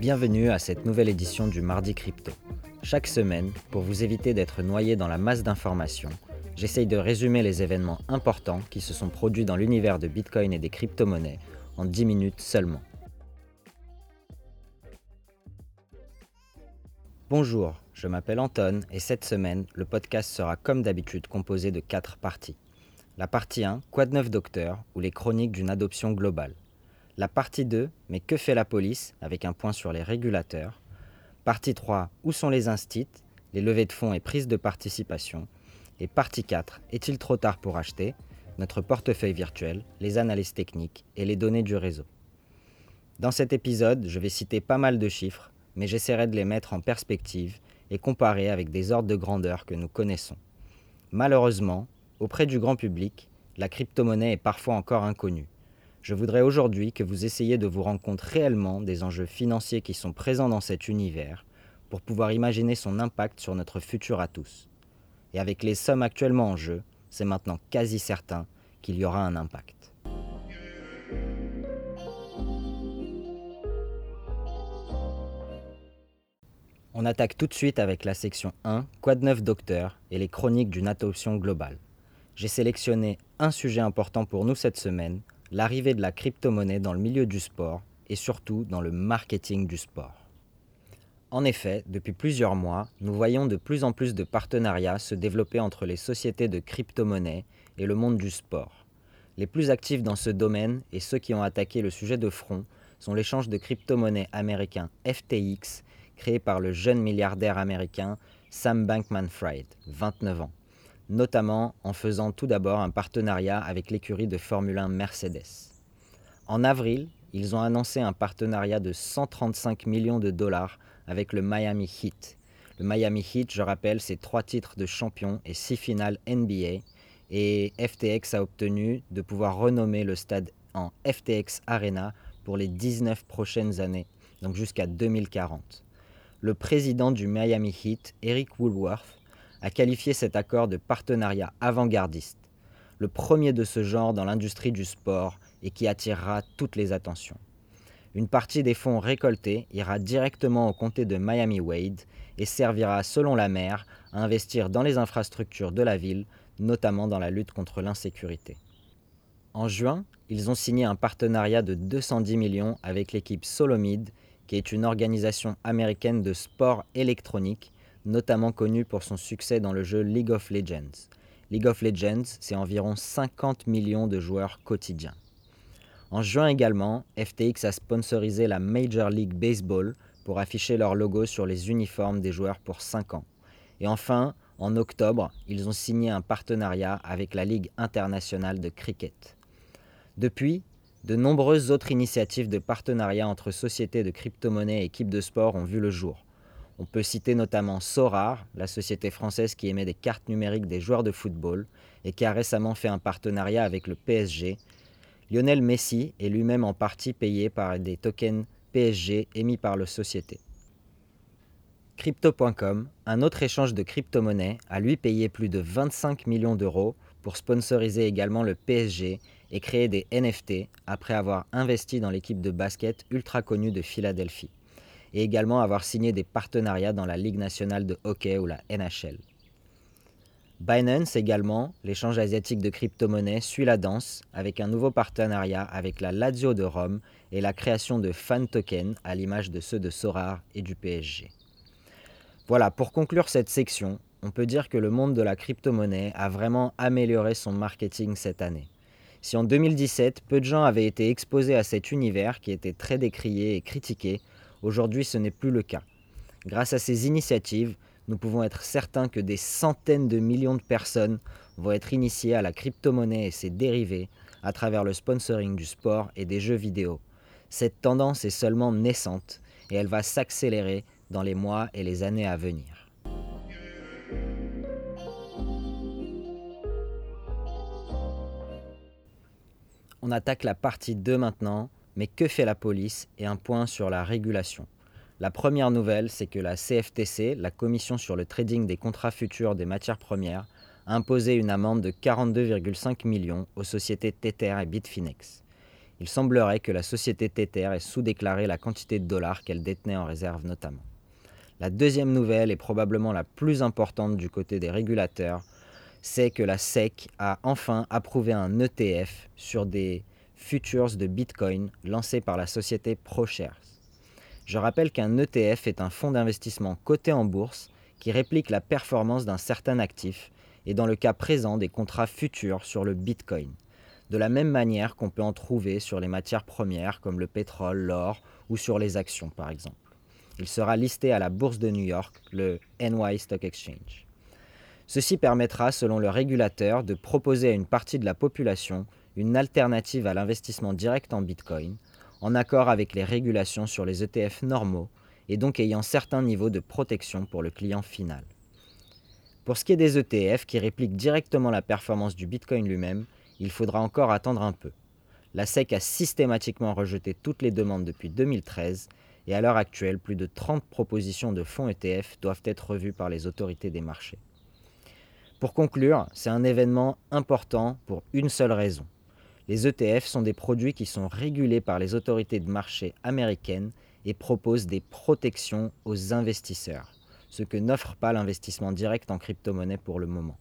Bienvenue à cette nouvelle édition du Mardi Crypto. Chaque semaine, pour vous éviter d'être noyé dans la masse d'informations, j'essaye de résumer les événements importants qui se sont produits dans l'univers de Bitcoin et des crypto-monnaies en 10 minutes seulement. Bonjour, je m'appelle Anton et cette semaine, le podcast sera comme d'habitude composé de 4 parties. La partie 1, Quoi de neuf docteur, ou les chroniques d'une adoption globale. La partie 2, mais que fait la police, avec un point sur les régulateurs. Partie 3, où sont les instits, les levées de fonds et prises de participation. Et partie 4, est-il trop tard pour acheter Notre portefeuille virtuel, les analyses techniques et les données du réseau. Dans cet épisode, je vais citer pas mal de chiffres, mais j'essaierai de les mettre en perspective et comparer avec des ordres de grandeur que nous connaissons. Malheureusement, auprès du grand public, la crypto-monnaie est parfois encore inconnue. Je voudrais aujourd'hui que vous essayiez de vous rendre compte réellement des enjeux financiers qui sont présents dans cet univers pour pouvoir imaginer son impact sur notre futur à tous. Et avec les sommes actuellement en jeu, c'est maintenant quasi certain qu'il y aura un impact. On attaque tout de suite avec la section 1, Quoi de neuf docteur et les chroniques d'une adoption globale. J'ai sélectionné un sujet important pour nous cette semaine, l'arrivée de la crypto-monnaie dans le milieu du sport et surtout dans le marketing du sport. En effet, depuis plusieurs mois, nous voyons de plus en plus de partenariats se développer entre les sociétés de crypto-monnaie et le monde du sport. Les plus actifs dans ce domaine et ceux qui ont attaqué le sujet de front sont l'échange de crypto-monnaie américain FTX, créé par le jeune milliardaire américain Sam Bankman-Fried, 29 ans notamment en faisant tout d'abord un partenariat avec l'écurie de Formule 1 Mercedes. En avril, ils ont annoncé un partenariat de 135 millions de dollars avec le Miami Heat. Le Miami Heat, je rappelle, c'est trois titres de champion et six finales NBA. Et FTX a obtenu de pouvoir renommer le stade en FTX Arena pour les 19 prochaines années, donc jusqu'à 2040. Le président du Miami Heat, Eric Woolworth, a qualifié cet accord de partenariat avant-gardiste, le premier de ce genre dans l'industrie du sport et qui attirera toutes les attentions. Une partie des fonds récoltés ira directement au comté de Miami-Wade et servira, selon la maire, à investir dans les infrastructures de la ville, notamment dans la lutte contre l'insécurité. En juin, ils ont signé un partenariat de 210 millions avec l'équipe Solomid, qui est une organisation américaine de sport électronique notamment connu pour son succès dans le jeu League of Legends. League of Legends, c'est environ 50 millions de joueurs quotidiens. En juin également, FTX a sponsorisé la Major League Baseball pour afficher leur logo sur les uniformes des joueurs pour 5 ans. Et enfin, en octobre, ils ont signé un partenariat avec la Ligue internationale de cricket. Depuis, de nombreuses autres initiatives de partenariat entre sociétés de crypto-monnaies et équipes de sport ont vu le jour. On peut citer notamment Sorar, la société française qui émet des cartes numériques des joueurs de football et qui a récemment fait un partenariat avec le PSG. Lionel Messi est lui-même en partie payé par des tokens PSG émis par la société. Crypto.com, un autre échange de crypto-monnaies, a lui payé plus de 25 millions d'euros pour sponsoriser également le PSG et créer des NFT après avoir investi dans l'équipe de basket ultra connue de Philadelphie et également avoir signé des partenariats dans la Ligue nationale de hockey ou la NHL. Binance également, l'échange asiatique de crypto-monnaies, suit la danse avec un nouveau partenariat avec la Lazio de Rome et la création de fan tokens à l'image de ceux de Sorar et du PSG. Voilà, pour conclure cette section, on peut dire que le monde de la crypto-monnaie a vraiment amélioré son marketing cette année. Si en 2017, peu de gens avaient été exposés à cet univers qui était très décrié et critiqué, Aujourd'hui, ce n'est plus le cas. Grâce à ces initiatives, nous pouvons être certains que des centaines de millions de personnes vont être initiées à la crypto-monnaie et ses dérivés à travers le sponsoring du sport et des jeux vidéo. Cette tendance est seulement naissante et elle va s'accélérer dans les mois et les années à venir. On attaque la partie 2 maintenant mais que fait la police et un point sur la régulation? La première nouvelle, c'est que la CFTC, la Commission sur le trading des contrats futurs des matières premières, a imposé une amende de 42,5 millions aux sociétés Tether et Bitfinex. il semblerait que la société Tether ait sous-déclaré la quantité de dollars qu'elle détenait en réserve notamment. La deuxième nouvelle est probablement la plus importante du côté des régulateurs, c'est que la SEC a enfin approuvé un ETF sur des futures de Bitcoin lancés par la société ProShares. Je rappelle qu'un ETF est un fonds d'investissement coté en bourse qui réplique la performance d'un certain actif et dans le cas présent des contrats futurs sur le Bitcoin, de la même manière qu'on peut en trouver sur les matières premières comme le pétrole, l'or ou sur les actions par exemple. Il sera listé à la bourse de New York, le NY Stock Exchange. Ceci permettra, selon le régulateur, de proposer à une partie de la population une alternative à l'investissement direct en Bitcoin, en accord avec les régulations sur les ETF normaux et donc ayant certains niveaux de protection pour le client final. Pour ce qui est des ETF qui répliquent directement la performance du Bitcoin lui-même, il faudra encore attendre un peu. La SEC a systématiquement rejeté toutes les demandes depuis 2013 et à l'heure actuelle, plus de 30 propositions de fonds ETF doivent être revues par les autorités des marchés. Pour conclure, c'est un événement important pour une seule raison. Les ETF sont des produits qui sont régulés par les autorités de marché américaines et proposent des protections aux investisseurs, ce que n'offre pas l'investissement direct en crypto-monnaie pour le moment.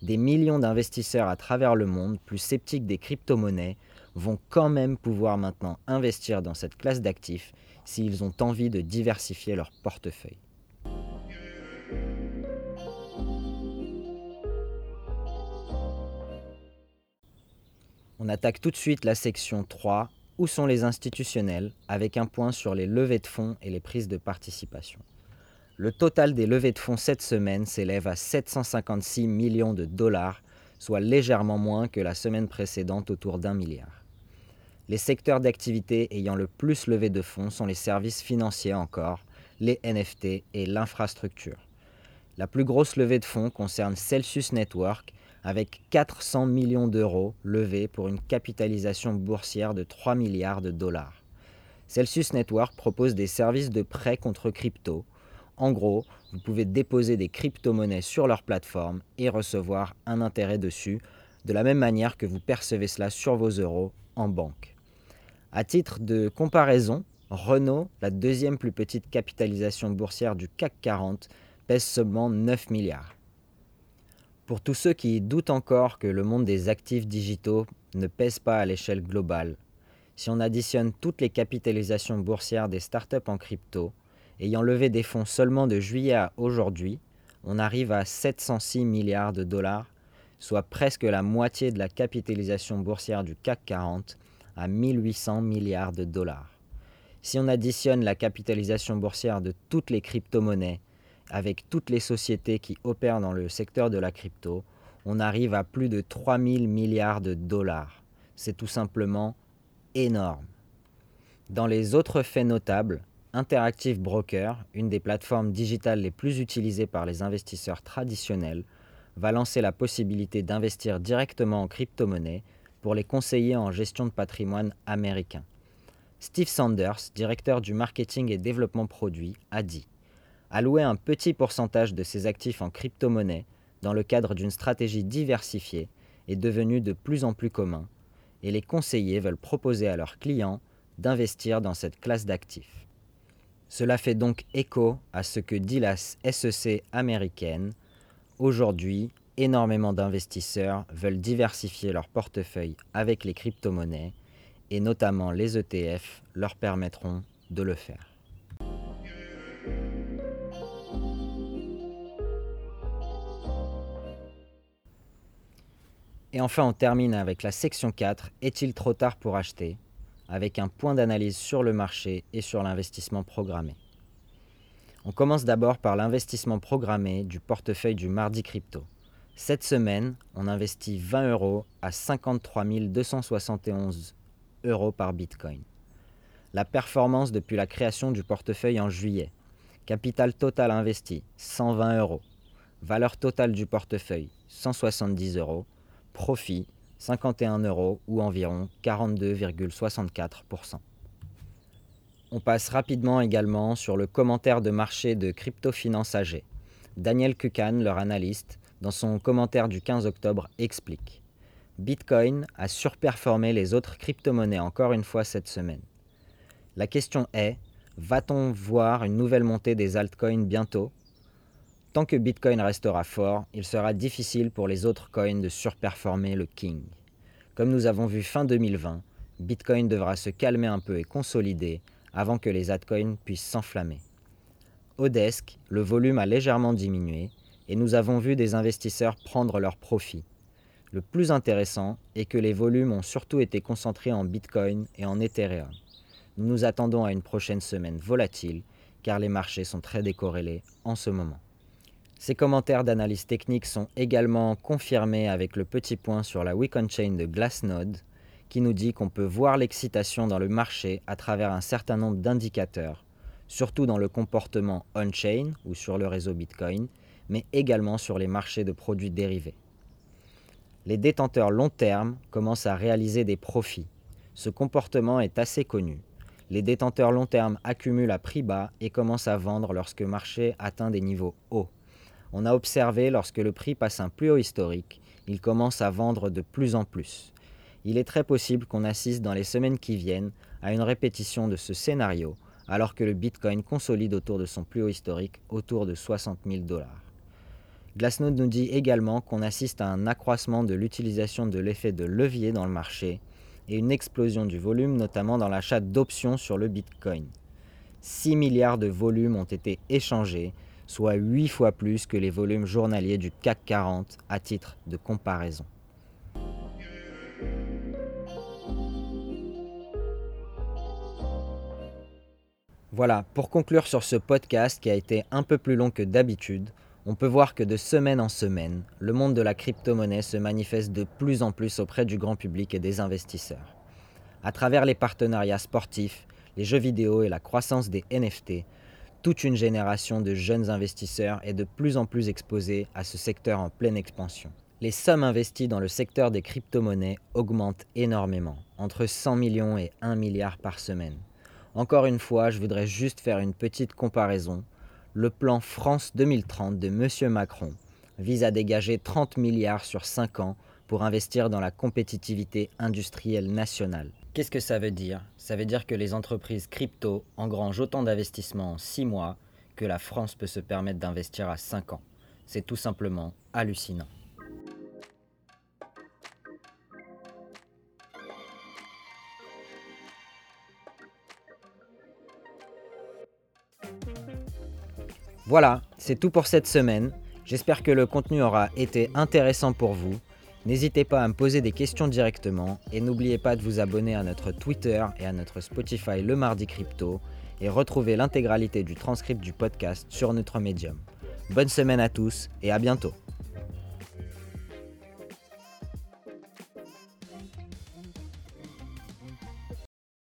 Des millions d'investisseurs à travers le monde, plus sceptiques des crypto-monnaies, vont quand même pouvoir maintenant investir dans cette classe d'actifs s'ils ont envie de diversifier leur portefeuille. On attaque tout de suite la section 3 où sont les institutionnels, avec un point sur les levées de fonds et les prises de participation. Le total des levées de fonds cette semaine s'élève à 756 millions de dollars, soit légèrement moins que la semaine précédente autour d'un milliard. Les secteurs d'activité ayant le plus levé de fonds sont les services financiers encore, les NFT et l'infrastructure. La plus grosse levée de fonds concerne Celsius Network avec 400 millions d'euros levés pour une capitalisation boursière de 3 milliards de dollars. Celsius Network propose des services de prêt contre crypto. En gros, vous pouvez déposer des crypto-monnaies sur leur plateforme et recevoir un intérêt dessus, de la même manière que vous percevez cela sur vos euros en banque. À titre de comparaison, Renault, la deuxième plus petite capitalisation boursière du CAC 40, pèse seulement 9 milliards. Pour tous ceux qui doutent encore que le monde des actifs digitaux ne pèse pas à l'échelle globale, si on additionne toutes les capitalisations boursières des startups en crypto, ayant levé des fonds seulement de juillet à aujourd'hui, on arrive à 706 milliards de dollars, soit presque la moitié de la capitalisation boursière du CAC 40 à 1800 milliards de dollars. Si on additionne la capitalisation boursière de toutes les crypto-monnaies avec toutes les sociétés qui opèrent dans le secteur de la crypto, on arrive à plus de 3000 milliards de dollars. C'est tout simplement énorme. Dans les autres faits notables, Interactive Broker, une des plateformes digitales les plus utilisées par les investisseurs traditionnels, va lancer la possibilité d'investir directement en crypto-monnaie pour les conseillers en gestion de patrimoine américain. Steve Sanders, directeur du marketing et développement produit, a dit Allouer un petit pourcentage de ses actifs en crypto-monnaie dans le cadre d'une stratégie diversifiée est devenu de plus en plus commun et les conseillers veulent proposer à leurs clients d'investir dans cette classe d'actifs. Cela fait donc écho à ce que dit la SEC américaine. Aujourd'hui, énormément d'investisseurs veulent diversifier leur portefeuille avec les crypto-monnaies et notamment les ETF leur permettront de le faire. Et enfin, on termine avec la section 4, Est-il trop tard pour acheter? Avec un point d'analyse sur le marché et sur l'investissement programmé. On commence d'abord par l'investissement programmé du portefeuille du mardi crypto. Cette semaine, on investit 20 euros à 53 271 euros par Bitcoin. La performance depuis la création du portefeuille en juillet. Capital total investi, 120 euros. Valeur totale du portefeuille, 170 euros profit 51 euros ou environ 42,64%. On passe rapidement également sur le commentaire de marché de Cryptofinance AG. Daniel Kukan, leur analyste, dans son commentaire du 15 octobre, explique Bitcoin a surperformé les autres crypto-monnaies encore une fois cette semaine. La question est, va-t-on voir une nouvelle montée des altcoins bientôt Tant que Bitcoin restera fort, il sera difficile pour les autres coins de surperformer le King. Comme nous avons vu fin 2020, Bitcoin devra se calmer un peu et consolider avant que les altcoins puissent s'enflammer. Au desk, le volume a légèrement diminué et nous avons vu des investisseurs prendre leurs profits. Le plus intéressant est que les volumes ont surtout été concentrés en Bitcoin et en Ethereum. Nous nous attendons à une prochaine semaine volatile car les marchés sont très décorrélés en ce moment. Ces commentaires d'analyse technique sont également confirmés avec le petit point sur la Week Chain de Glassnode qui nous dit qu'on peut voir l'excitation dans le marché à travers un certain nombre d'indicateurs, surtout dans le comportement on-chain ou sur le réseau Bitcoin, mais également sur les marchés de produits dérivés les détenteurs long terme commencent à réaliser des profits. Ce comportement est assez connu. Les détenteurs long terme accumulent à prix bas et commencent à vendre lorsque le marché atteint des niveaux hauts. On a observé lorsque le prix passe un plus haut historique, il commence à vendre de plus en plus. Il est très possible qu'on assiste dans les semaines qui viennent à une répétition de ce scénario, alors que le Bitcoin consolide autour de son plus haut historique, autour de 60 000 dollars. Glassnode nous dit également qu'on assiste à un accroissement de l'utilisation de l'effet de levier dans le marché et une explosion du volume, notamment dans l'achat d'options sur le Bitcoin. 6 milliards de volumes ont été échangés, soit 8 fois plus que les volumes journaliers du CAC 40 à titre de comparaison. Voilà, pour conclure sur ce podcast qui a été un peu plus long que d'habitude, on peut voir que de semaine en semaine, le monde de la crypto-monnaie se manifeste de plus en plus auprès du grand public et des investisseurs. À travers les partenariats sportifs, les jeux vidéo et la croissance des NFT, toute une génération de jeunes investisseurs est de plus en plus exposée à ce secteur en pleine expansion. Les sommes investies dans le secteur des crypto-monnaies augmentent énormément, entre 100 millions et 1 milliard par semaine. Encore une fois, je voudrais juste faire une petite comparaison le plan France 2030 de M. Macron vise à dégager 30 milliards sur 5 ans pour investir dans la compétitivité industrielle nationale. Qu'est-ce que ça veut dire? Ça veut dire que les entreprises crypto engrangent autant d'investissements en 6 mois que la France peut se permettre d'investir à 5 ans. C'est tout simplement hallucinant. Voilà, c'est tout pour cette semaine. J'espère que le contenu aura été intéressant pour vous. N'hésitez pas à me poser des questions directement et n'oubliez pas de vous abonner à notre Twitter et à notre Spotify le mardi crypto et retrouver l'intégralité du transcript du podcast sur notre médium. Bonne semaine à tous et à bientôt.